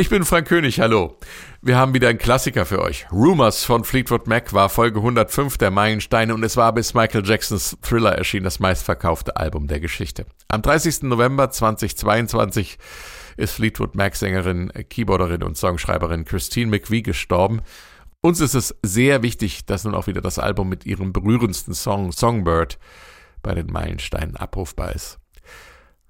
Ich bin Frank König, hallo. Wir haben wieder einen Klassiker für euch. Rumors von Fleetwood Mac war Folge 105 der Meilensteine und es war bis Michael Jacksons Thriller erschien das meistverkaufte Album der Geschichte. Am 30. November 2022 ist Fleetwood Mac Sängerin, Keyboarderin und Songschreiberin Christine McVie gestorben. Uns ist es sehr wichtig, dass nun auch wieder das Album mit ihrem berührendsten Song Songbird bei den Meilensteinen abrufbar ist.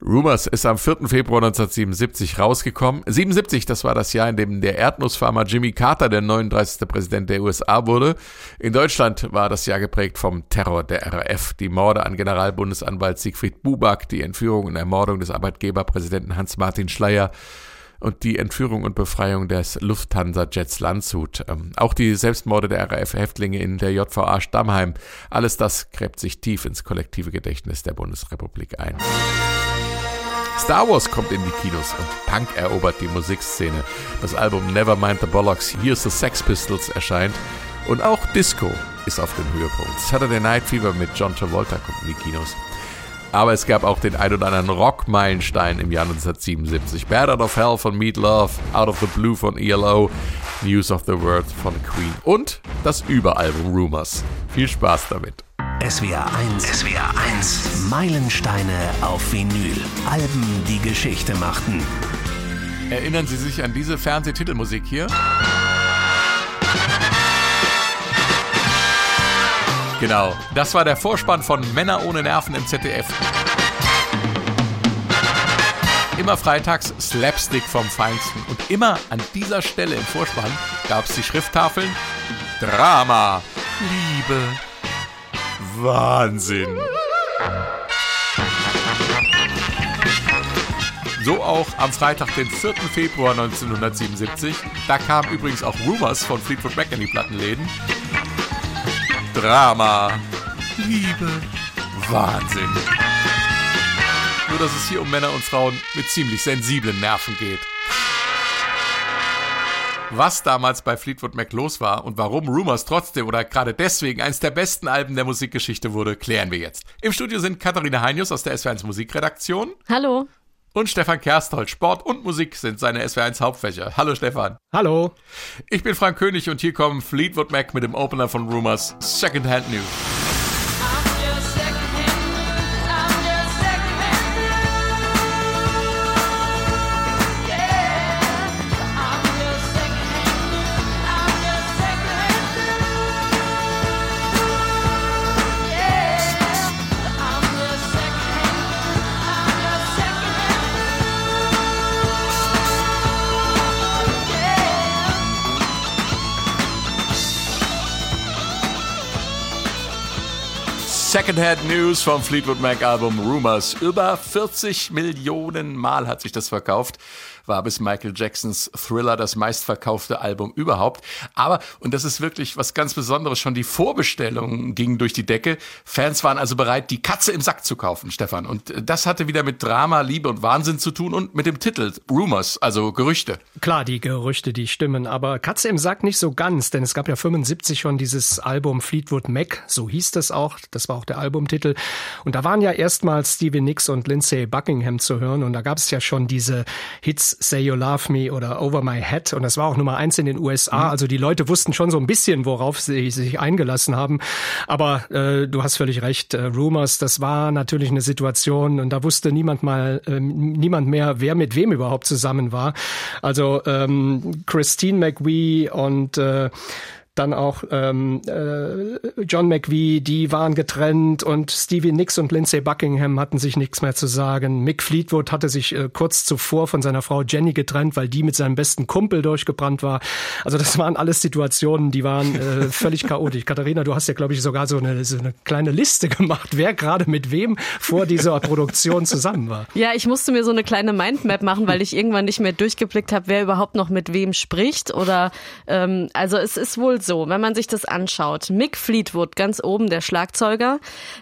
Rumors ist am 4. Februar 1977 rausgekommen. 77, das war das Jahr, in dem der Erdnussfarmer Jimmy Carter der 39. Präsident der USA wurde. In Deutschland war das Jahr geprägt vom Terror der RAF, die Morde an Generalbundesanwalt Siegfried Buback, die Entführung und Ermordung des Arbeitgeberpräsidenten Hans-Martin Schleyer und die Entführung und Befreiung des Lufthansa-Jets Landshut. Ähm, auch die Selbstmorde der RAF-Häftlinge in der JVA Stammheim. Alles das gräbt sich tief ins kollektive Gedächtnis der Bundesrepublik ein. Star Wars kommt in die Kinos und Punk erobert die Musikszene. Das Album Nevermind the Bollocks, Here's the Sex Pistols erscheint und auch Disco ist auf dem Höhepunkt. Saturday Night Fever mit John Travolta kommt in die Kinos. Aber es gab auch den ein oder anderen Rock-Meilenstein im Jahr 1977. Bad Out of Hell von Meat Love, Out of the Blue von ELO, News of the World von Queen und das Überalbum Rumors. Viel Spaß damit. SWR 1. SWR 1. Meilensteine auf Vinyl. Alben, die Geschichte machten. Erinnern Sie sich an diese Fernsehtitelmusik hier? Genau, das war der Vorspann von Männer ohne Nerven im ZDF. Immer freitags Slapstick vom Feinsten. Und immer an dieser Stelle im Vorspann gab es die Schrifttafeln Drama, Liebe, Wahnsinn. So auch am Freitag, den 4. Februar 1977. Da kam übrigens auch Rumors von Fleetwood Mac in die Plattenläden. Drama, Liebe, Wahnsinn. Nur, dass es hier um Männer und Frauen mit ziemlich sensiblen Nerven geht. Was damals bei Fleetwood Mac los war und warum Rumors trotzdem oder gerade deswegen eines der besten Alben der Musikgeschichte wurde, klären wir jetzt. Im Studio sind Katharina Heinius aus der SW1 Musikredaktion. Hallo. Und Stefan Kersthold. Sport und Musik sind seine SW1 Hauptfächer. Hallo Stefan. Hallo. Ich bin Frank König und hier kommen Fleetwood Mac mit dem Opener von Rumors Secondhand News. Secondhand News vom Fleetwood Mac Album Rumors. Über 40 Millionen Mal hat sich das verkauft war bis Michael Jacksons Thriller das meistverkaufte Album überhaupt. Aber, und das ist wirklich was ganz Besonderes, schon die Vorbestellungen gingen durch die Decke. Fans waren also bereit, die Katze im Sack zu kaufen, Stefan. Und das hatte wieder mit Drama, Liebe und Wahnsinn zu tun und mit dem Titel Rumors, also Gerüchte. Klar, die Gerüchte, die stimmen. Aber Katze im Sack nicht so ganz, denn es gab ja 75 schon dieses Album Fleetwood Mac, so hieß das auch. Das war auch der Albumtitel. Und da waren ja erstmals Stevie Nicks und Lindsay Buckingham zu hören. Und da gab es ja schon diese Hits Say You Love Me oder Over My Head und das war auch Nummer eins in den USA. Mhm. Also die Leute wussten schon so ein bisschen, worauf sie sich eingelassen haben. Aber äh, du hast völlig recht, äh, Rumors, das war natürlich eine Situation und da wusste niemand mal, äh, niemand mehr, wer mit wem überhaupt zusammen war. Also ähm, Christine McVie und äh, dann auch ähm, äh, John McVie, die waren getrennt und Stevie Nicks und Lindsay Buckingham hatten sich nichts mehr zu sagen. Mick Fleetwood hatte sich äh, kurz zuvor von seiner Frau Jenny getrennt, weil die mit seinem besten Kumpel durchgebrannt war. Also das waren alles Situationen, die waren äh, völlig chaotisch. Katharina, du hast ja, glaube ich, sogar so eine, so eine kleine Liste gemacht, wer gerade mit wem vor dieser Produktion zusammen war. Ja, ich musste mir so eine kleine Mindmap machen, weil ich irgendwann nicht mehr durchgeblickt habe, wer überhaupt noch mit wem spricht. Oder ähm, also es ist wohl so, wenn man sich das anschaut, Mick Fleetwood ganz oben, der Schlagzeuger,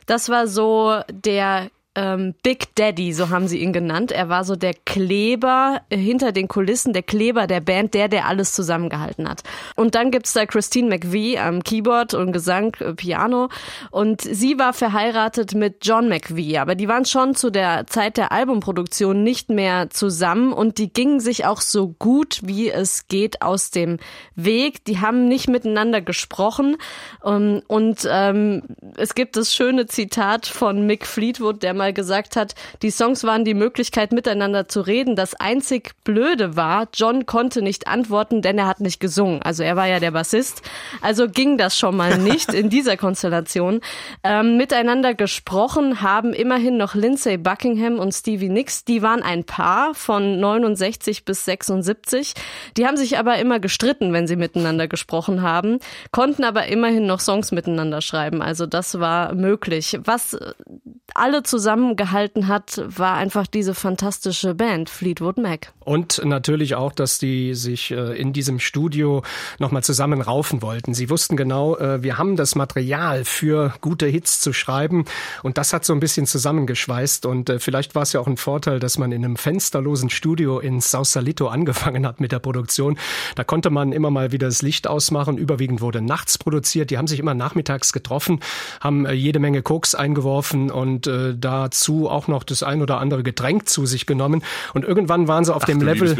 das war so der ähm, Big Daddy, so haben sie ihn genannt. Er war so der Kleber hinter den Kulissen, der Kleber der Band, der, der alles zusammengehalten hat. Und dann gibt's da Christine McVie am Keyboard und Gesang, äh, Piano. Und sie war verheiratet mit John McVie, aber die waren schon zu der Zeit der Albumproduktion nicht mehr zusammen und die gingen sich auch so gut wie es geht aus dem Weg. Die haben nicht miteinander gesprochen. Ähm, und ähm, es gibt das schöne Zitat von Mick Fleetwood, der mal gesagt hat, die Songs waren die Möglichkeit, miteinander zu reden. Das einzig Blöde war, John konnte nicht antworten, denn er hat nicht gesungen. Also er war ja der Bassist. Also ging das schon mal nicht in dieser Konstellation. Ähm, miteinander gesprochen haben immerhin noch Lindsay Buckingham und Stevie Nicks. Die waren ein Paar von 69 bis 76. Die haben sich aber immer gestritten, wenn sie miteinander gesprochen haben, konnten aber immerhin noch Songs miteinander schreiben. Also das war möglich. Was alle zusammengehalten hat, war einfach diese fantastische Band Fleetwood Mac. Und natürlich auch, dass die sich äh, in diesem Studio nochmal zusammen raufen wollten. Sie wussten genau, äh, wir haben das Material für gute Hits zu schreiben und das hat so ein bisschen zusammengeschweißt und äh, vielleicht war es ja auch ein Vorteil, dass man in einem fensterlosen Studio in Sausalito angefangen hat mit der Produktion. Da konnte man immer mal wieder das Licht ausmachen. Überwiegend wurde nachts produziert. Die haben sich immer nachmittags getroffen, haben jede Menge Koks eingeworfen und äh, dazu auch noch das ein oder andere Getränk zu sich genommen. Und irgendwann waren sie auf Ach, dem Level,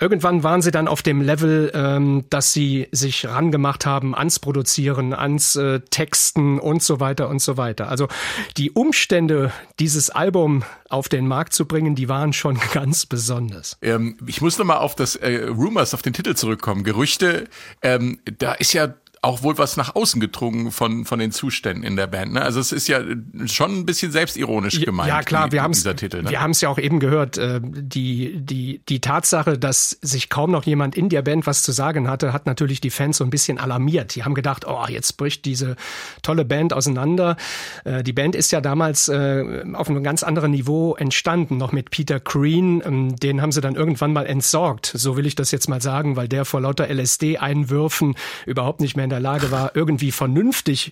irgendwann waren sie dann auf dem Level, ähm, dass sie sich rangemacht haben ans Produzieren, ans äh, Texten und so weiter und so weiter. Also die Umstände, dieses Album auf den Markt zu bringen, die waren schon ganz besonders. Ähm, ich muss nochmal auf das äh, Rumors, auf den Titel zurückkommen. Gerüchte, ähm, da ist ja auch wohl was nach außen gedrungen von, von den Zuständen in der Band. Ne? Also es ist ja schon ein bisschen selbstironisch gemeint. Ja klar, wir haben es ne? wir haben es ja auch eben gehört. Äh, die, die, die Tatsache, dass sich kaum noch jemand in der Band was zu sagen hatte, hat natürlich die Fans so ein bisschen alarmiert. Die haben gedacht, oh, jetzt bricht diese tolle Band auseinander. Äh, die Band ist ja damals äh, auf einem ganz anderen Niveau entstanden, noch mit Peter Green. Ähm, den haben sie dann irgendwann mal entsorgt. So will ich das jetzt mal sagen, weil der vor lauter LSD-Einwürfen überhaupt nicht mehr in der Lage war, irgendwie vernünftig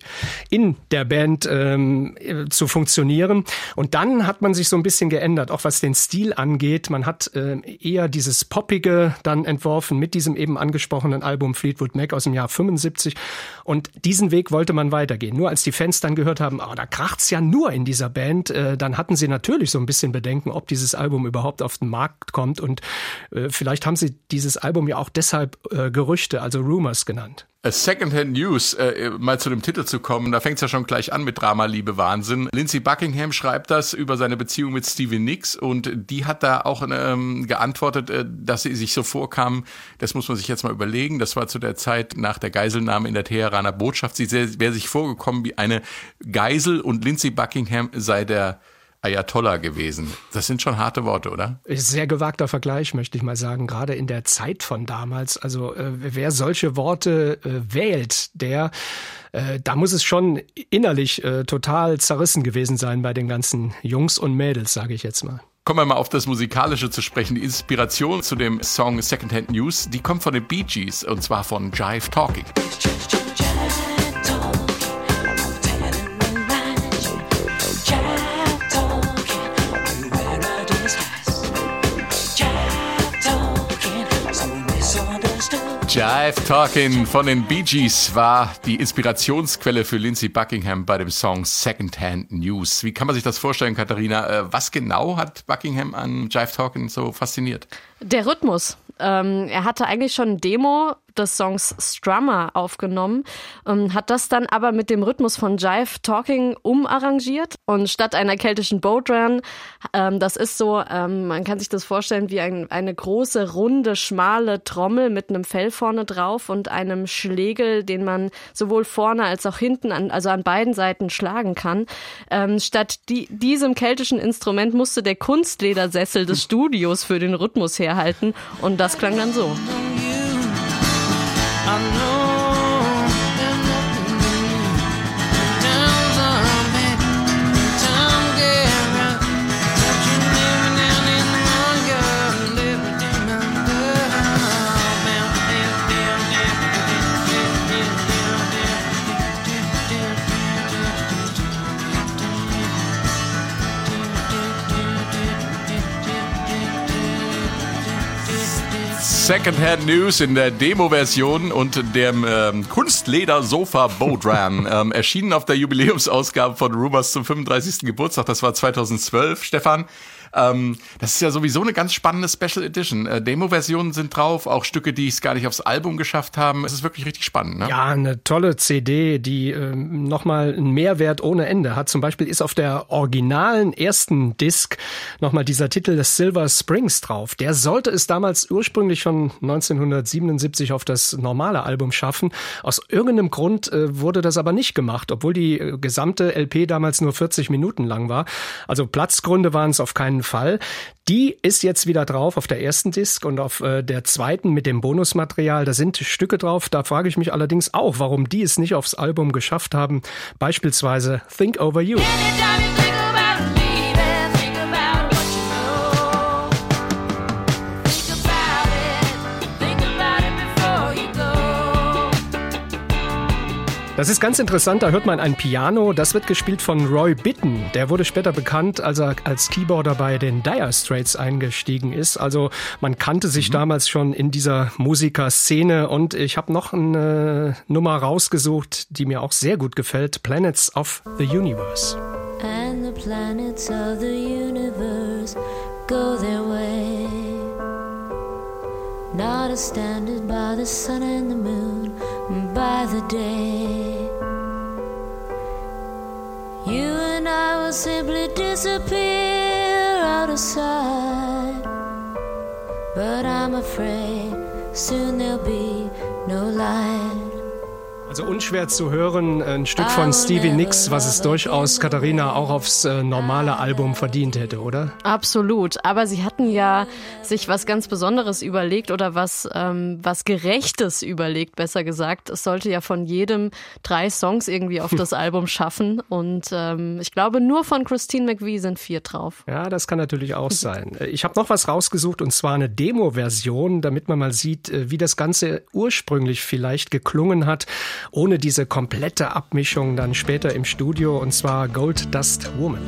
in der Band ähm, zu funktionieren. Und dann hat man sich so ein bisschen geändert, auch was den Stil angeht. Man hat äh, eher dieses Poppige dann entworfen mit diesem eben angesprochenen Album Fleetwood Mac aus dem Jahr 75. Und diesen Weg wollte man weitergehen. Nur als die Fans dann gehört haben, oh, da kracht's ja nur in dieser Band, äh, dann hatten sie natürlich so ein bisschen Bedenken, ob dieses Album überhaupt auf den Markt kommt. Und äh, vielleicht haben sie dieses Album ja auch deshalb äh, Gerüchte, also Rumors genannt. Secondhand News, äh, mal zu dem Titel zu kommen, da fängt es ja schon gleich an mit Drama, Liebe, Wahnsinn. Lindsay Buckingham schreibt das über seine Beziehung mit Stevie Nicks und die hat da auch ähm, geantwortet, äh, dass sie sich so vorkam, das muss man sich jetzt mal überlegen, das war zu der Zeit nach der Geiselnahme in der Teheraner Botschaft, sie wäre sich vorgekommen wie eine Geisel und Lindsay Buckingham sei der Ayatollah gewesen. Das sind schon harte Worte, oder? Sehr gewagter Vergleich, möchte ich mal sagen, gerade in der Zeit von damals. Also äh, wer solche Worte äh, wählt, der äh, da muss es schon innerlich äh, total zerrissen gewesen sein bei den ganzen Jungs und Mädels, sage ich jetzt mal. Kommen wir mal auf das Musikalische zu sprechen. Die Inspiration zu dem Song Secondhand News, die kommt von den Bee Gees und zwar von Jive Talking. Jive Talking von den Bee Gees war die Inspirationsquelle für Lindsey Buckingham bei dem Song Secondhand News. Wie kann man sich das vorstellen, Katharina? Äh, was genau hat Buckingham an Jive Talking so fasziniert? Der Rhythmus. Ähm, er hatte eigentlich schon ein Demo des Songs Strummer aufgenommen, ähm, hat das dann aber mit dem Rhythmus von Jive Talking umarrangiert und statt einer keltischen Boat Run, ähm, das ist so, ähm, man kann sich das vorstellen wie ein, eine große, runde, schmale Trommel mit einem Fell vorne drauf und einem Schlegel, den man sowohl vorne als auch hinten, an, also an beiden Seiten schlagen kann. Ähm, statt die, diesem keltischen Instrument musste der Kunstledersessel des Studios für den Rhythmus herhalten und das klang dann so. I know Secondhand News in der Demo-Version und dem ähm, Kunstleder-Sofa Bodram. ähm, erschienen auf der Jubiläumsausgabe von Rumors zum 35. Geburtstag. Das war 2012. Stefan, ähm, das ist ja sowieso eine ganz spannende Special Edition. Äh, Demo-Versionen sind drauf, auch Stücke, die es gar nicht aufs Album geschafft haben. Es ist wirklich richtig spannend. Ne? Ja, eine tolle CD, die äh, nochmal einen Mehrwert ohne Ende hat. Zum Beispiel ist auf der originalen ersten Disc nochmal dieser Titel des Silver Springs drauf. Der sollte es damals ursprünglich schon 1977 auf das normale Album schaffen. Aus irgendeinem Grund äh, wurde das aber nicht gemacht, obwohl die äh, gesamte LP damals nur 40 Minuten lang war. Also Platzgründe waren es auf keinen Fall. Die ist jetzt wieder drauf auf der ersten Disc und auf äh, der zweiten mit dem Bonusmaterial. Da sind Stücke drauf. Da frage ich mich allerdings auch, warum die es nicht aufs Album geschafft haben. Beispielsweise Think Over You. Das ist ganz interessant, da hört man ein Piano, das wird gespielt von Roy Bitton. Der wurde später bekannt, als er als Keyboarder bei den Dire Straits eingestiegen ist. Also man kannte sich mhm. damals schon in dieser Musikerszene und ich habe noch eine Nummer rausgesucht, die mir auch sehr gut gefällt, Planets of the Universe. And the planets of the universe go their way. Not a standard by the sun and the moon by the day. You and I will simply disappear out of sight. But I'm afraid soon there'll be no light. Also unschwer zu hören, ein Stück von Stevie Nicks, was es durchaus Katharina auch aufs äh, normale Album verdient hätte, oder? Absolut. Aber sie hatten ja sich was ganz Besonderes überlegt oder was, ähm, was Gerechtes überlegt, besser gesagt. Es sollte ja von jedem drei Songs irgendwie auf das Album schaffen. Und ähm, ich glaube, nur von Christine McVie sind vier drauf. Ja, das kann natürlich auch sein. Äh, ich habe noch was rausgesucht und zwar eine Demo-Version, damit man mal sieht, äh, wie das Ganze ursprünglich vielleicht geklungen hat ohne diese komplette Abmischung dann später im Studio und zwar Gold Dust Woman.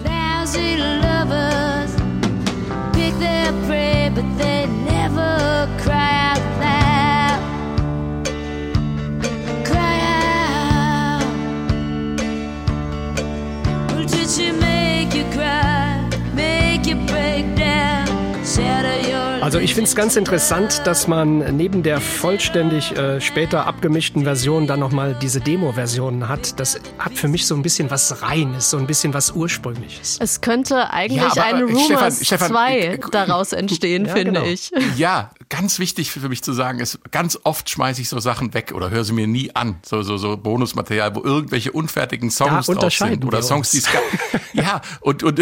Also ich finde es ganz interessant, dass man neben der vollständig äh, später abgemischten Version dann nochmal diese Demo-Version hat. Das hat für mich so ein bisschen was Reines, so ein bisschen was Ursprüngliches. Es könnte eigentlich ja, ein Rumors 2 daraus entstehen, ja, finde genau. ich. Ja, ganz wichtig für mich zu sagen ist, ganz oft schmeiße ich so Sachen weg oder höre sie mir nie an. So, so, so Bonusmaterial, wo irgendwelche unfertigen Songs drauf sind oder Songs, die es Ja, und, und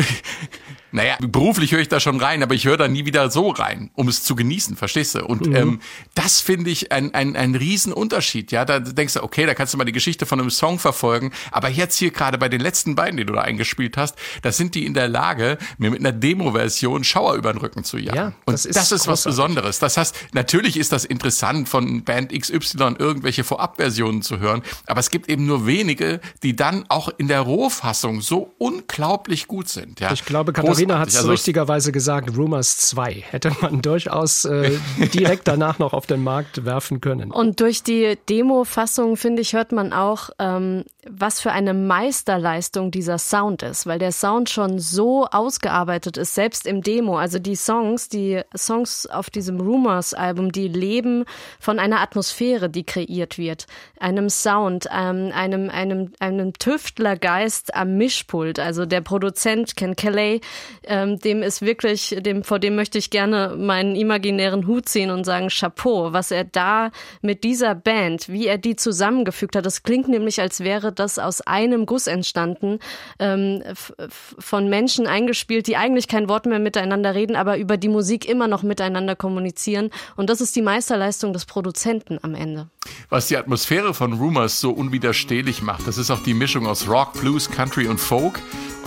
naja, beruflich höre ich da schon rein, aber ich höre da nie wieder so rein, um es zu genießen, verstehst du? Und mhm. ähm, das finde ich ein, ein, ein Riesenunterschied. Ja, da denkst du, okay, da kannst du mal die Geschichte von einem Song verfolgen, aber jetzt hier gerade bei den letzten beiden, die du da eingespielt hast, da sind die in der Lage, mir mit einer Demo-Version Schauer über den Rücken zu jagen. Ja, und das ist, das ist was Besonderes. Das heißt, natürlich ist das interessant, von Band XY irgendwelche Vorabversionen zu hören, aber es gibt eben nur wenige, die dann auch in der Rohfassung so unglaublich gut sind. Ja? Ich glaube, Katharina Sabrina hat es also richtigerweise gesagt, Rumors 2 hätte man durchaus äh, direkt danach noch auf den Markt werfen können. Und durch die Demo-Fassung, finde ich, hört man auch, ähm, was für eine Meisterleistung dieser Sound ist, weil der Sound schon so ausgearbeitet ist, selbst im Demo. Also die Songs, die Songs auf diesem Rumors-Album, die leben von einer Atmosphäre, die kreiert wird, einem Sound, ähm, einem, einem, einem Tüftlergeist am Mischpult. Also der Produzent Ken Kelly ähm, dem ist wirklich, dem, vor dem möchte ich gerne meinen imaginären Hut ziehen und sagen Chapeau, was er da mit dieser Band, wie er die zusammengefügt hat. Das klingt nämlich, als wäre das aus einem Guss entstanden, ähm, von Menschen eingespielt, die eigentlich kein Wort mehr miteinander reden, aber über die Musik immer noch miteinander kommunizieren. Und das ist die Meisterleistung des Produzenten am Ende. Was die Atmosphäre von Rumors so unwiderstehlich macht, das ist auch die Mischung aus Rock, Blues, Country und Folk.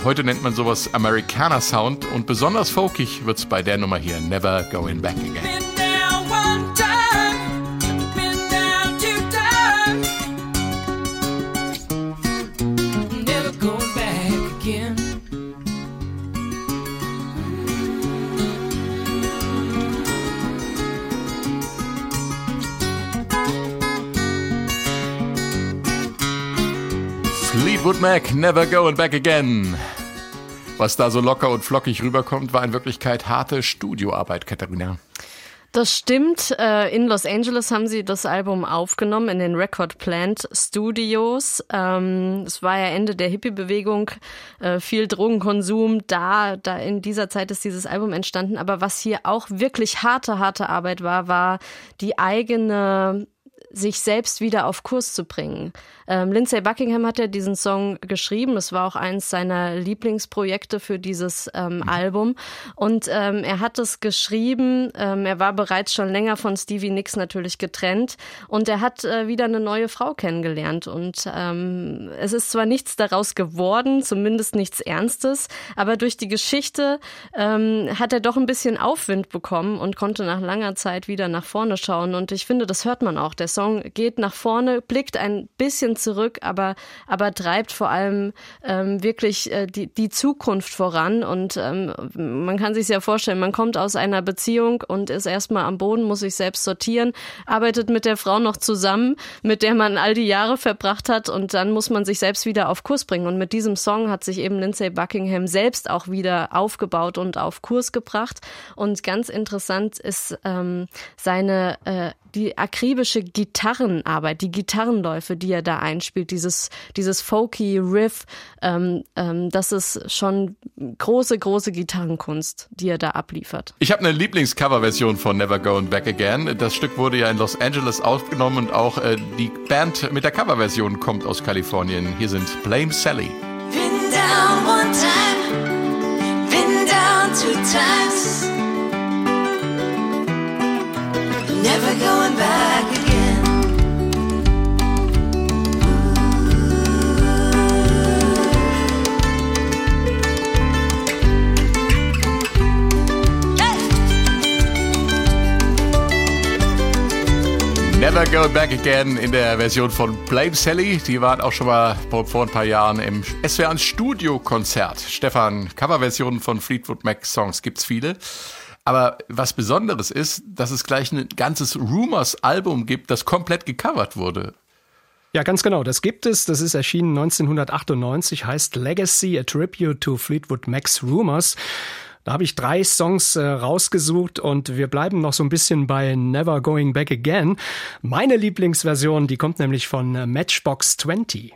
Heute nennt man sowas Americana Sound und besonders folkig wird's bei der Nummer hier Never Going Back Again. Fleetwood Mac, Never Going Back Again. Was da so locker und flockig rüberkommt, war in Wirklichkeit harte Studioarbeit, Katharina. Das stimmt. Äh, in Los Angeles haben sie das Album aufgenommen in den Record Plant Studios. Ähm, es war ja Ende der Hippie-Bewegung, äh, viel Drogenkonsum. Da, da in dieser Zeit ist dieses Album entstanden. Aber was hier auch wirklich harte, harte Arbeit war, war die eigene sich selbst wieder auf Kurs zu bringen. Ähm, Lindsay Buckingham hat ja diesen Song geschrieben. Es war auch eins seiner Lieblingsprojekte für dieses ähm, mhm. Album. Und ähm, er hat es geschrieben. Ähm, er war bereits schon länger von Stevie Nicks natürlich getrennt. Und er hat äh, wieder eine neue Frau kennengelernt. Und ähm, es ist zwar nichts daraus geworden, zumindest nichts Ernstes, aber durch die Geschichte ähm, hat er doch ein bisschen Aufwind bekommen und konnte nach langer Zeit wieder nach vorne schauen. Und ich finde, das hört man auch. Der Song geht nach vorne, blickt ein bisschen zurück, aber, aber treibt vor allem ähm, wirklich äh, die, die Zukunft voran. Und ähm, man kann sich ja vorstellen, man kommt aus einer Beziehung und ist erstmal am Boden, muss sich selbst sortieren, arbeitet mit der Frau noch zusammen, mit der man all die Jahre verbracht hat und dann muss man sich selbst wieder auf Kurs bringen. Und mit diesem Song hat sich eben Lindsay Buckingham selbst auch wieder aufgebaut und auf Kurs gebracht. Und ganz interessant ist ähm, seine äh, die akribische Gitarrenarbeit, die Gitarrenläufe, die er da einspielt, dieses, dieses folky Riff, ähm, ähm, das ist schon große, große Gitarrenkunst, die er da abliefert. Ich habe eine Lieblingscoverversion von Never Going Back Again. Das Stück wurde ja in Los Angeles aufgenommen und auch äh, die Band mit der Coverversion kommt aus Kalifornien. Hier sind Blame Sally. Been down one time, been down two times. Never going back again. Never Go Back Again in der Version von Blame Sally. Die waren auch schon mal vor ein paar Jahren im SWR Studio-Konzert. Stefan, Coverversionen von Fleetwood Mac Songs gibt's viele. Aber was Besonderes ist, dass es gleich ein ganzes Rumors-Album gibt, das komplett gecovert wurde. Ja, ganz genau. Das gibt es. Das ist erschienen 1998, heißt Legacy, a Tribute to Fleetwood Mac's Rumors. Da habe ich drei Songs äh, rausgesucht und wir bleiben noch so ein bisschen bei Never Going Back Again. Meine Lieblingsversion, die kommt nämlich von äh, Matchbox 20.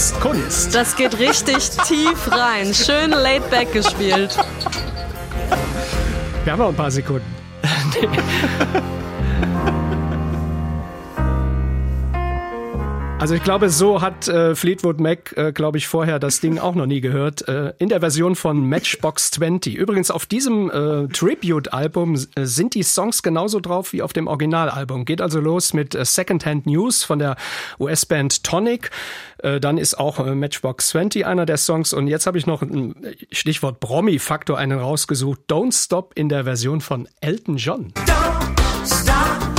ist Kunst. Das geht richtig tief rein. Schön laid back gespielt. Wir haben noch ein paar Sekunden. Also ich glaube, so hat äh, Fleetwood Mac, äh, glaube ich, vorher das Ding auch noch nie gehört. Äh, in der Version von Matchbox 20. Übrigens, auf diesem äh, Tribute-Album äh, sind die Songs genauso drauf wie auf dem Originalalbum. Geht also los mit äh, Secondhand News von der US-Band Tonic. Äh, dann ist auch äh, Matchbox 20 einer der Songs. Und jetzt habe ich noch ein Stichwort Promi-Faktor einen rausgesucht. Don't Stop in der Version von Elton John. Don't stop.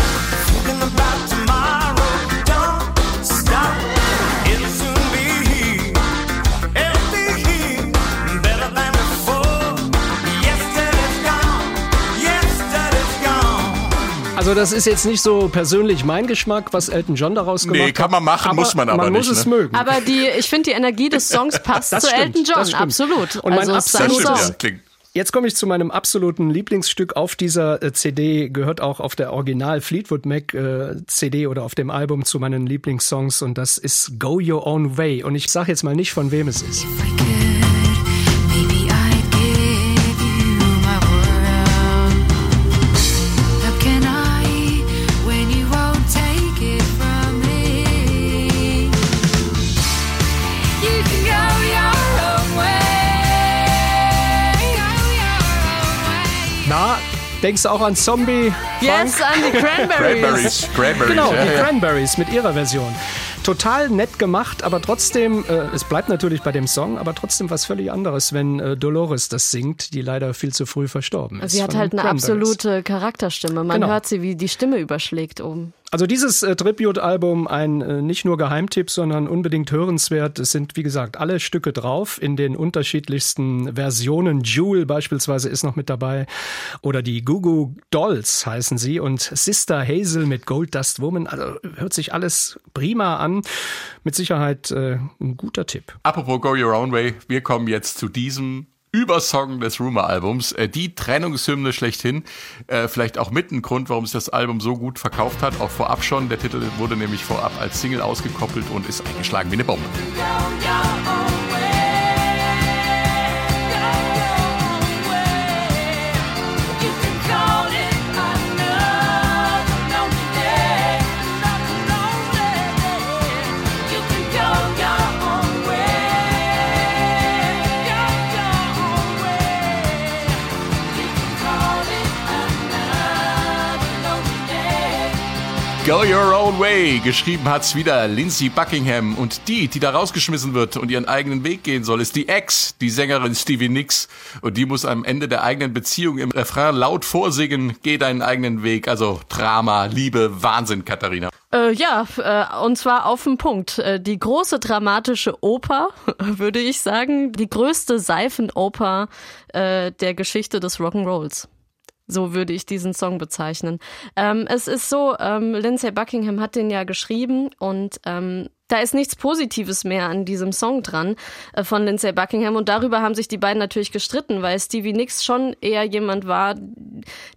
Also das ist jetzt nicht so persönlich mein Geschmack, was Elton John daraus gemacht hat. Nee, kann man machen, muss man aber man nicht. Man muss ne? es mögen. Aber die, ich finde, die Energie des Songs passt zu stimmt, Elton John, absolut. Und mein also absoluter Song. Ja, Jetzt komme ich zu meinem absoluten Lieblingsstück auf dieser äh, CD, gehört auch auf der Original Fleetwood Mac äh, CD oder auf dem Album zu meinen Lieblingssongs und das ist Go Your Own Way. Und ich sage jetzt mal nicht, von wem es ist. Denkst du auch an Zombie? Yes, Funk? an die Cranberries. Cranberries. Cranberries. Genau, ja, die ja. Cranberries mit ihrer Version. Total nett gemacht, aber trotzdem, äh, es bleibt natürlich bei dem Song, aber trotzdem was völlig anderes, wenn äh, Dolores das singt, die leider viel zu früh verstorben ist. Sie hat halt eine absolute Charakterstimme. Man Genau. hört sie, wie die Stimme überschlägt oben. Also dieses äh, Tribute-Album, ein äh, nicht nur Geheimtipp, sondern unbedingt hörenswert. Es sind, wie gesagt, alle Stücke drauf in den unterschiedlichsten Versionen. Jewel beispielsweise ist noch mit dabei. Oder die Goo Dolls heißen sie. Und Sister Hazel mit Gold Dust Woman. Also hört sich alles prima an. Mit Sicherheit äh, ein guter Tipp. Apropos Go Your Own Way, wir kommen jetzt zu diesem Übersong des Rumor-Albums, äh, die Trennungshymne schlechthin. Äh, vielleicht auch mit ein Grund, warum es das Album so gut verkauft hat, auch vorab schon. Der Titel wurde nämlich vorab als Single ausgekoppelt und ist eingeschlagen wie eine Bombe. Go Your Own Way. Geschrieben hat's wieder Lindsay Buckingham. Und die, die da rausgeschmissen wird und ihren eigenen Weg gehen soll, ist die Ex, die Sängerin Stevie Nicks. Und die muss am Ende der eigenen Beziehung im Refrain laut vorsingen, geh deinen eigenen Weg. Also Drama, Liebe, Wahnsinn, Katharina. Äh, ja, äh, und zwar auf den Punkt. Äh, die große dramatische Oper, würde ich sagen. Die größte Seifenoper äh, der Geschichte des Rock'n'Rolls. So würde ich diesen Song bezeichnen. Ähm, es ist so, ähm, Lindsay Buckingham hat den ja geschrieben und ähm, da ist nichts Positives mehr an diesem Song dran äh, von Lindsay Buckingham und darüber haben sich die beiden natürlich gestritten, weil Stevie Nicks schon eher jemand war,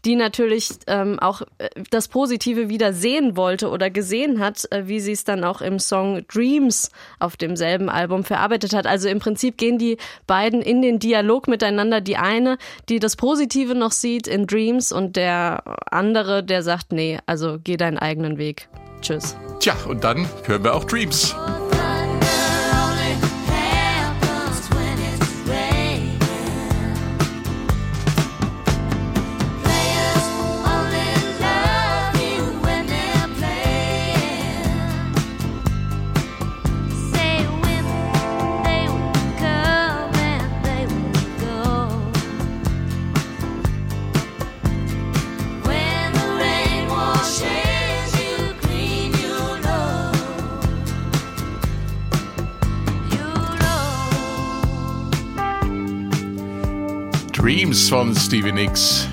die natürlich ähm, auch äh, das Positive wieder sehen wollte oder gesehen hat, äh, wie sie es dann auch im Song Dreams auf demselben Album verarbeitet hat. Also im Prinzip gehen die beiden in den Dialog miteinander. Die eine, die das Positive noch sieht in Dreams und der andere, der sagt, nee, also geh deinen eigenen Weg. Tschüss. Tja, und dann hören wir auch Dreams. Von Stevie Nicks.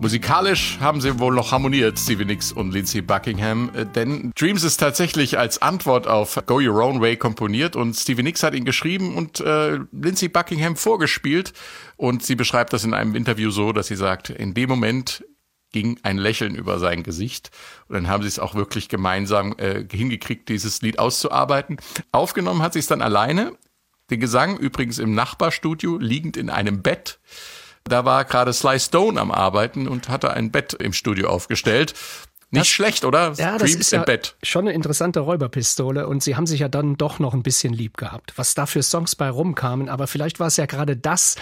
Musikalisch haben sie wohl noch harmoniert, Stevie Nicks und Lindsay Buckingham, äh, denn Dreams ist tatsächlich als Antwort auf Go Your Own Way komponiert und Stevie Nicks hat ihn geschrieben und äh, Lindsay Buckingham vorgespielt und sie beschreibt das in einem Interview so, dass sie sagt, in dem Moment ging ein Lächeln über sein Gesicht und dann haben sie es auch wirklich gemeinsam äh, hingekriegt, dieses Lied auszuarbeiten. Aufgenommen hat sie es dann alleine den Gesang übrigens im Nachbarstudio, liegend in einem Bett. Da war gerade Sly Stone am Arbeiten und hatte ein Bett im Studio aufgestellt. Nicht das, schlecht, oder? Ja, das ist ja Bett. schon eine interessante Räuberpistole und sie haben sich ja dann doch noch ein bisschen lieb gehabt. Was da für Songs bei rumkamen, aber vielleicht war es ja gerade das,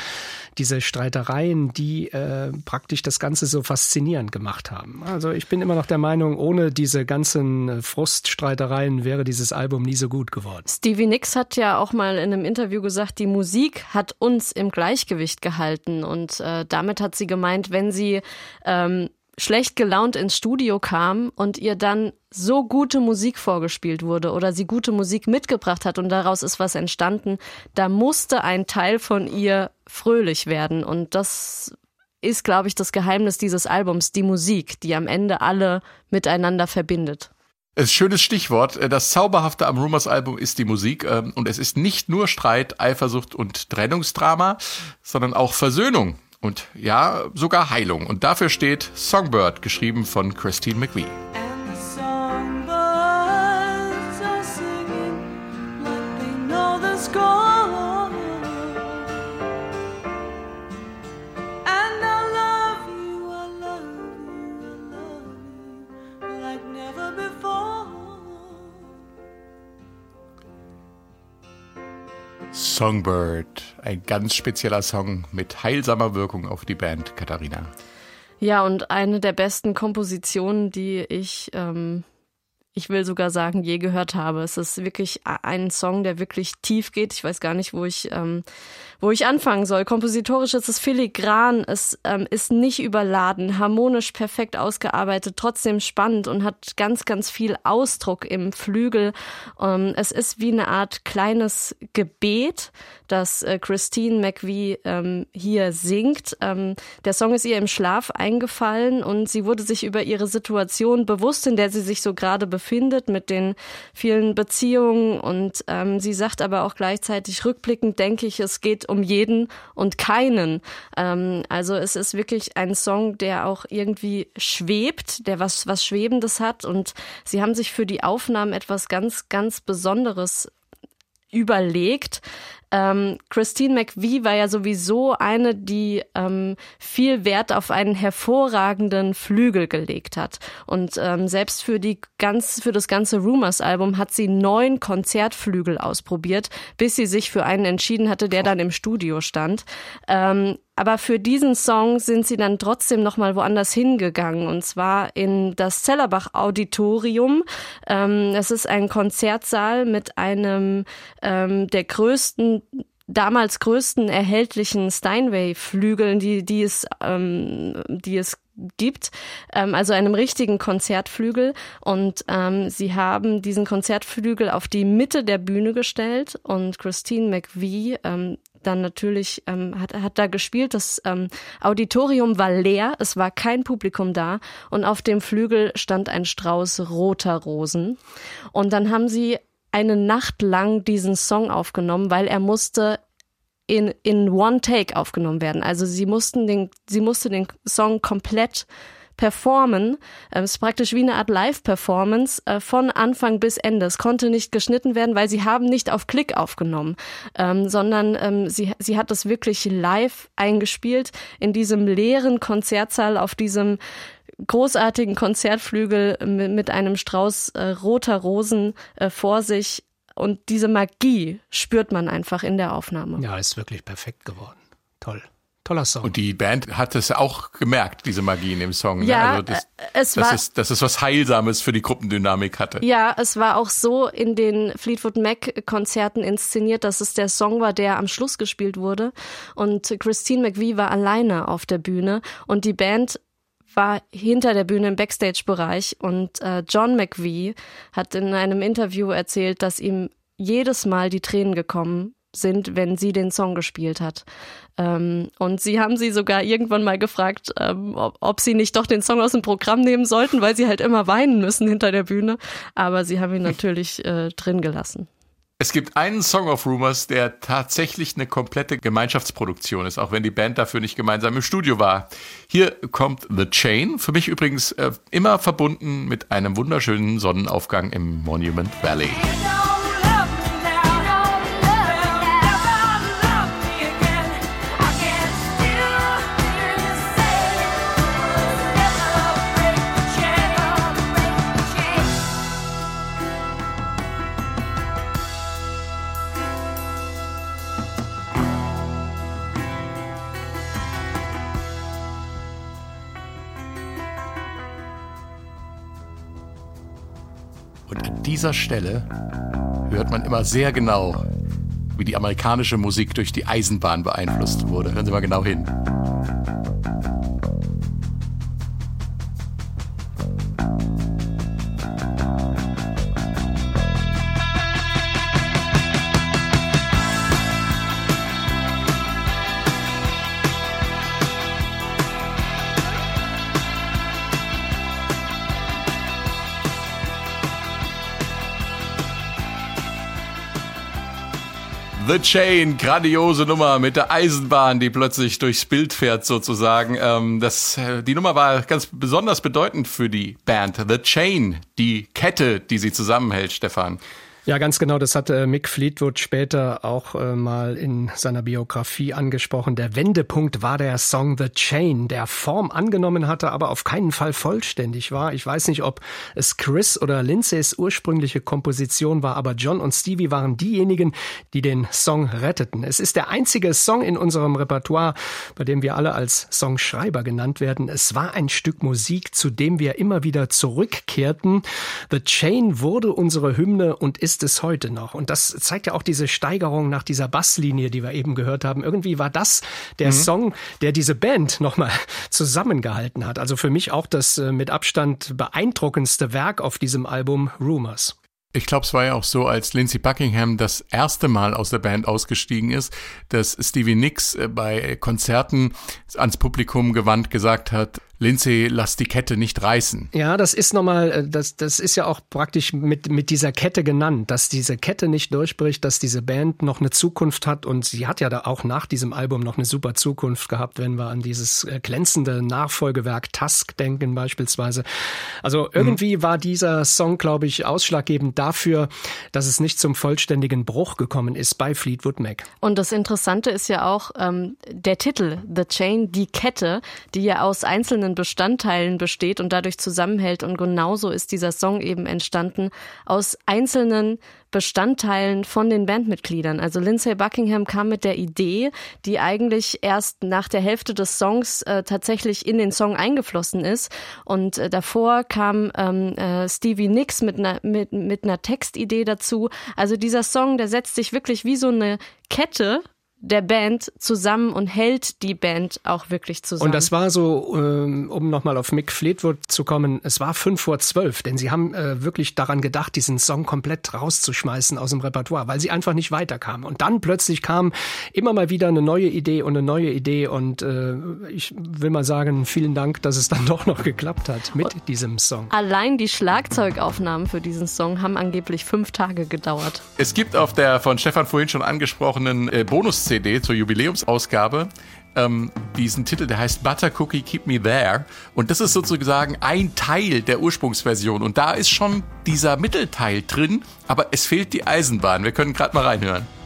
diese Streitereien, die äh, praktisch das Ganze so faszinierend gemacht haben. Also ich bin immer noch der Meinung, ohne diese ganzen äh, Fruststreitereien wäre dieses Album nie so gut geworden. Stevie Nicks hat ja auch mal in einem Interview gesagt, die Musik hat uns im Gleichgewicht gehalten und äh, damit hat sie gemeint, wenn sie ähm, schlecht gelaunt ins Studio kam und ihr dann so gute Musik vorgespielt wurde oder sie gute Musik mitgebracht hat und daraus ist was entstanden, da musste ein Teil von ihr fröhlich werden und das ist, glaube ich, das Geheimnis dieses Albums, die Musik, die am Ende alle miteinander verbindet. Ein schönes Stichwort. Das Zauberhafte am Rumors-Album ist die Musik. Ähm, und es ist nicht nur Streit, Eifersucht und Trennungsdrama, sondern auch Versöhnung und ja, sogar Heilung. Und dafür steht Songbird, geschrieben von Christine McVie. Songbird, ein ganz spezieller Song mit heilsamer Wirkung auf die Band, Katharina. Ja, und eine der besten Kompositionen, die ich ähm, ich will sogar sagen, je gehört habe. Es ist wirklich ein Song, der wirklich tief geht. Ich weiß gar nicht, wo ich, ähm, wo ich anfangen soll. Kompositorisch ist es filigran, es ähm, ist nicht überladen, harmonisch perfekt ausgearbeitet, trotzdem spannend und hat ganz, ganz viel Ausdruck im Flügel. Ähm, es ist wie eine Art kleines Gebet, das äh, Christine McVie ähm, hier singt. Ähm, der Song ist ihr im Schlaf eingefallen und sie wurde sich über ihre Situation bewusst, in der sie sich so gerade befindet, mit den vielen Beziehungen. Und ähm, sie sagt aber auch gleichzeitig rückblickend, denke ich, es geht um jeden und keinen. Ähm, also es ist wirklich ein Song, der auch irgendwie schwebt, der was, was Schwebendes hat. Und sie haben sich für die Aufnahmen etwas ganz, ganz Besonderes überlegt. Ähm, Christine McVie war ja sowieso eine, die ähm, viel Wert auf einen hervorragenden Flügel gelegt hat. Und ähm, selbst für die ganz, für das ganze Rumors-Album hat sie neun Konzertflügel ausprobiert, bis sie sich für einen entschieden hatte, der dann im Studio stand. Ähm, aber für diesen Song sind sie dann trotzdem noch mal woanders hingegangen und zwar in das Zellerbach Auditorium. Ähm, es ist ein Konzertsaal mit einem ähm, der größten damals größten erhältlichen Steinway-Flügeln, die, die es, ähm, die es gibt, ähm, also einem richtigen Konzertflügel. Und ähm, sie haben diesen Konzertflügel auf die Mitte der Bühne gestellt und Christine McVie ähm, dann natürlich ähm, hat, hat da gespielt. Das ähm, Auditorium war leer, es war kein Publikum da und auf dem Flügel stand ein Strauß roter Rosen. Und dann haben sie eine Nacht lang diesen Song aufgenommen, weil er musste in, in One Take aufgenommen werden. Also sie mussten den, sie musste den Song komplett performen. Ähm, es ist praktisch wie eine Art Live-Performance äh, von Anfang bis Ende. Es konnte nicht geschnitten werden, weil sie haben nicht auf Klick aufgenommen, ähm, sondern ähm, sie, sie hat das wirklich live eingespielt in diesem leeren Konzertsaal auf diesem großartigen Konzertflügel mit einem Strauß äh, roter Rosen äh, vor sich. Und diese Magie spürt man einfach in der Aufnahme. Ja, ist wirklich perfekt geworden. Toll. Toller Song. Und die Band hat es auch gemerkt, diese Magie in dem Song. Ne? Ja, ne? also das, äh, es das war, ist, dass es was Heilsames für die Gruppendynamik hatte. Ja, es war auch so in den Fleetwood Mac Konzerten inszeniert, dass es der Song war, der am Schluss gespielt wurde. Und Christine McVie war alleine auf der Bühne und die Band war hinter der Bühne im Backstage-Bereich und äh, John McVie hat in einem Interview erzählt, dass ihm jedes Mal die Tränen gekommen sind, wenn sie den Song gespielt hat. Ähm, und sie haben sie sogar irgendwann mal gefragt, ähm, ob, ob, sie nicht doch den Song aus dem Programm nehmen sollten, weil sie halt immer weinen müssen hinter der Bühne. Aber sie haben ihn natürlich äh, drin gelassen. Es gibt einen Song of Rumors, der tatsächlich eine komplette Gemeinschaftsproduktion ist, auch wenn die Band dafür nicht gemeinsam im Studio war. Hier kommt The Chain, für mich übrigens äh, immer verbunden mit einem wunderschönen Sonnenaufgang im Monument Valley. Dieser Stelle hört man immer sehr genau, wie die amerikanische Musik durch die Eisenbahn beeinflusst wurde. Hören Sie mal genau hin. The Chain, grandiose Nummer mit der Eisenbahn, die plötzlich durchs Bild fährt sozusagen. Ähm, das, äh, die Nummer war ganz besonders bedeutend für die Band. The Chain, die Kette, die sie zusammenhält, Stefan. Ja, ganz genau. Das hatte Mick Fleetwood später auch äh, mal in seiner Biografie angesprochen. Der Wendepunkt war der Song The Chain, der Form angenommen hatte, aber auf keinen Fall vollständig war. Ich weiß nicht, ob es Chris oder Lindsays ursprüngliche Komposition war, aber John und Stevie waren diejenigen, die den Song retteten. Es ist der einzige Song in unserem Repertoire, bei dem wir alle als Songschreiber genannt werden. Es war ein Stück Musik, zu dem wir immer wieder zurückkehrten. The Chain wurde unsere Hymne und ist ist es heute noch. Und das zeigt ja auch diese Steigerung nach dieser Basslinie, die wir eben gehört haben. Irgendwie war das der mhm. Song, der diese Band nochmal zusammengehalten hat. Also für mich auch das äh, mit Abstand beeindruckendste Werk auf diesem Album Rumors. Ich glaube, es war ja auch so, als Lindsey Buckingham das erste Mal aus der Band ausgestiegen ist, dass Stevie Nicks äh, bei Konzerten ans Publikum gewandt gesagt hat, Lindsay, lass die Kette nicht reißen. Ja, das ist nochmal, äh, das, das ist ja auch praktisch mit, mit dieser Kette genannt, dass diese Kette nicht durchbricht, dass diese Band noch eine Zukunft hat und sie hat ja da auch nach diesem Album noch eine super Zukunft gehabt, wenn wir an dieses äh, glänzende Nachfolgewerk Tusk denken beispielsweise. Also irgendwie mhm. war dieser Song, glaube ich, ausschlaggebend dafür, dass es nicht zum vollständigen Bruch gekommen ist bei Fleetwood Mac. Und das Interessante ist ja auch ähm, der Titel, The Chain, die Kette, die ja aus einzelnen einzelnen Bestandteilen besteht und dadurch zusammenhält. Und genauso ist dieser Song eben entstanden aus einzelnen Bestandteilen von den Bandmitgliedern. Also Lindsay Buckingham kam mit der Idee, die eigentlich erst nach der Hälfte des Songs äh, tatsächlich in den Song eingeflossen ist. Und äh, davor kam ähm, äh, Stevie Nicks mit einer mit, mit einer Textidee dazu. Also dieser Song, der setzt sich wirklich wie so eine Kette der Band zusammen und hält die Band auch wirklich zusammen. Und das war so, ähm, um nochmal auf Mick Fleetwood zu kommen, es war fünf vor zwölf, denn sie haben äh, wirklich daran gedacht, diesen Song komplett rauszuschmeißen aus dem Repertoire, weil sie einfach nicht weiterkamen. Und dann plötzlich kam immer mal wieder eine neue Idee und eine neue Idee und äh, ich will mal sagen, vielen Dank, dass es dann doch noch geklappt hat mit und diesem Song. Allein die Schlagzeugaufnahmen für diesen Song haben angeblich fünf Tage gedauert. Es gibt auf der von Stefan vorhin schon angesprochenen äh, Bonus CD zur Jubiläumsausgabe ähm, diesen Titel, der heißt Butter Cookie Keep Me There. Und das ist sozusagen ein Teil der Ursprungsversion. Und da ist schon dieser Mittelteil drin, aber es fehlt die Eisenbahn. Wir können gerade mal reinhören.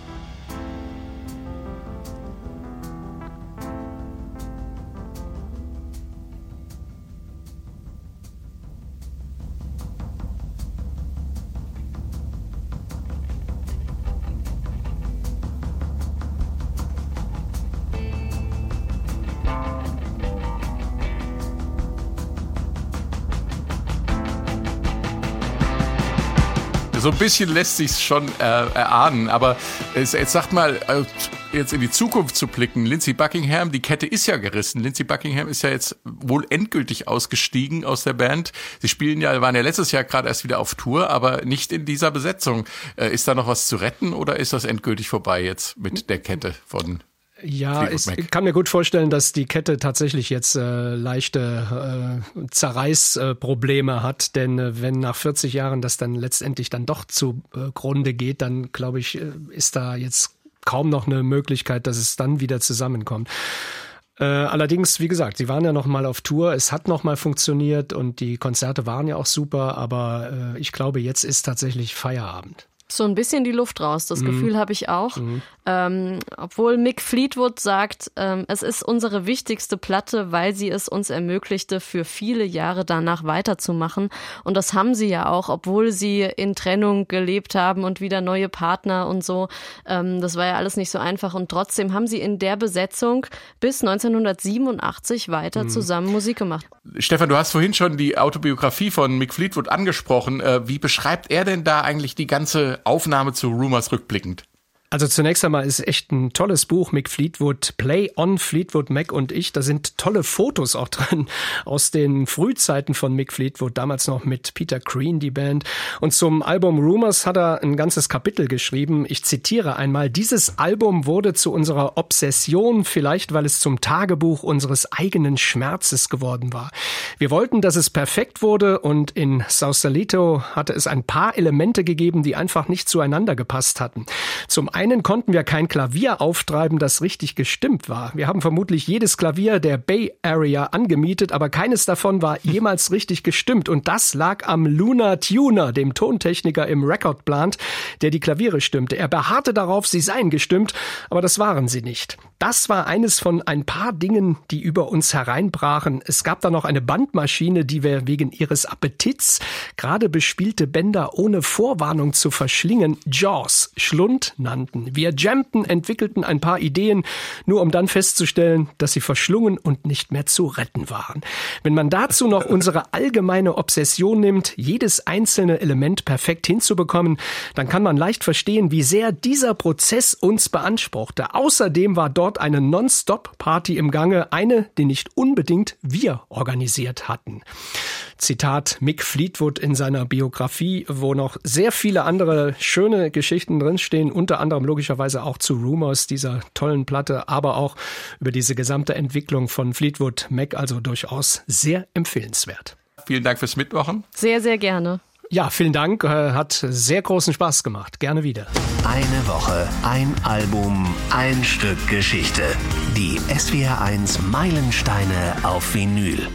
So ein bisschen lässt sich schon äh, erahnen. Aber es, jetzt sagt mal, äh, jetzt in die Zukunft zu blicken, Lindsey Buckingham, die Kette ist ja gerissen. Lindsey Buckingham ist ja jetzt wohl endgültig ausgestiegen aus der Band. Sie spielen ja, waren ja letztes Jahr gerade erst wieder auf Tour, aber nicht in dieser Besetzung. Äh, ist da noch was zu retten oder ist das endgültig vorbei jetzt mit der Kette von ja, ich kann mir gut vorstellen, dass die Kette tatsächlich jetzt äh, leichte äh, Zerreißprobleme hat, denn äh, wenn nach 40 Jahren das dann letztendlich dann doch zugrunde äh, geht, dann glaube ich, äh, ist da jetzt kaum noch eine Möglichkeit, dass es dann wieder zusammenkommt. Äh, allerdings, wie gesagt, sie waren ja noch mal auf Tour, es hat noch mal funktioniert und die Konzerte waren ja auch super, aber äh, ich glaube, jetzt ist tatsächlich Feierabend so ein bisschen die Luft raus. Das mhm. Gefühl habe ich auch. Mhm. Ähm, obwohl Mick Fleetwood sagt, ähm, es ist unsere wichtigste Platte, weil sie es uns ermöglichte, für viele Jahre danach weiterzumachen. Und das haben sie ja auch, obwohl sie in Trennung gelebt haben und wieder neue Partner und so. Ähm, das war ja alles nicht so einfach. Und trotzdem haben sie in der Besetzung bis 1987 weiter mhm. zusammen Musik gemacht. Stefan, du hast vorhin schon die Autobiografie von Mick Fleetwood angesprochen. Äh, wie beschreibt er denn da eigentlich die ganze Aufnahme zu Rumors rückblickend? Also zunächst einmal ist echt ein tolles Buch, Mick Fleetwood, Play on Fleetwood Mac und ich. Da sind tolle Fotos auch drin aus den Frühzeiten von Mick Fleetwood, damals noch mit Peter Green, die Band. Und zum Album Rumors hat er ein ganzes Kapitel geschrieben. Ich zitiere einmal, dieses Album wurde zu unserer Obsession, vielleicht weil es zum Tagebuch unseres eigenen Schmerzes geworden war. Wir wollten, dass es perfekt wurde und in Sausalito hatte es ein paar Elemente gegeben, die einfach nicht zueinander gepasst hatten. Zum konnten wir kein Klavier auftreiben, das richtig gestimmt war. Wir haben vermutlich jedes Klavier der Bay Area angemietet, aber keines davon war jemals richtig gestimmt. Und das lag am Luna Tuner, dem Tontechniker im Record Plant, der die Klaviere stimmte. Er beharrte darauf, sie seien gestimmt, aber das waren sie nicht. Das war eines von ein paar Dingen, die über uns hereinbrachen. Es gab da noch eine Bandmaschine, die wir wegen ihres Appetits gerade bespielte Bänder ohne Vorwarnung zu verschlingen Jaws, Schlund nannten. Wir jammten, entwickelten ein paar Ideen, nur um dann festzustellen, dass sie verschlungen und nicht mehr zu retten waren. Wenn man dazu noch unsere allgemeine Obsession nimmt, jedes einzelne Element perfekt hinzubekommen, dann kann man leicht verstehen, wie sehr dieser Prozess uns beanspruchte. Außerdem war dort eine Non-Stop-Party im Gange, eine, die nicht unbedingt wir organisiert hatten. Zitat Mick Fleetwood in seiner Biografie, wo noch sehr viele andere schöne Geschichten drinstehen, unter anderem logischerweise auch zu Rumors, dieser tollen Platte, aber auch über diese gesamte Entwicklung von Fleetwood Mac, also durchaus sehr empfehlenswert. Vielen Dank fürs Mitmachen. Sehr, sehr gerne. Ja, vielen Dank. Äh, hat sehr großen Spaß gemacht. Gerne wieder. Eine Woche, ein Album, ein Stück Geschichte. Die SWR1 Meilensteine auf Vinyl.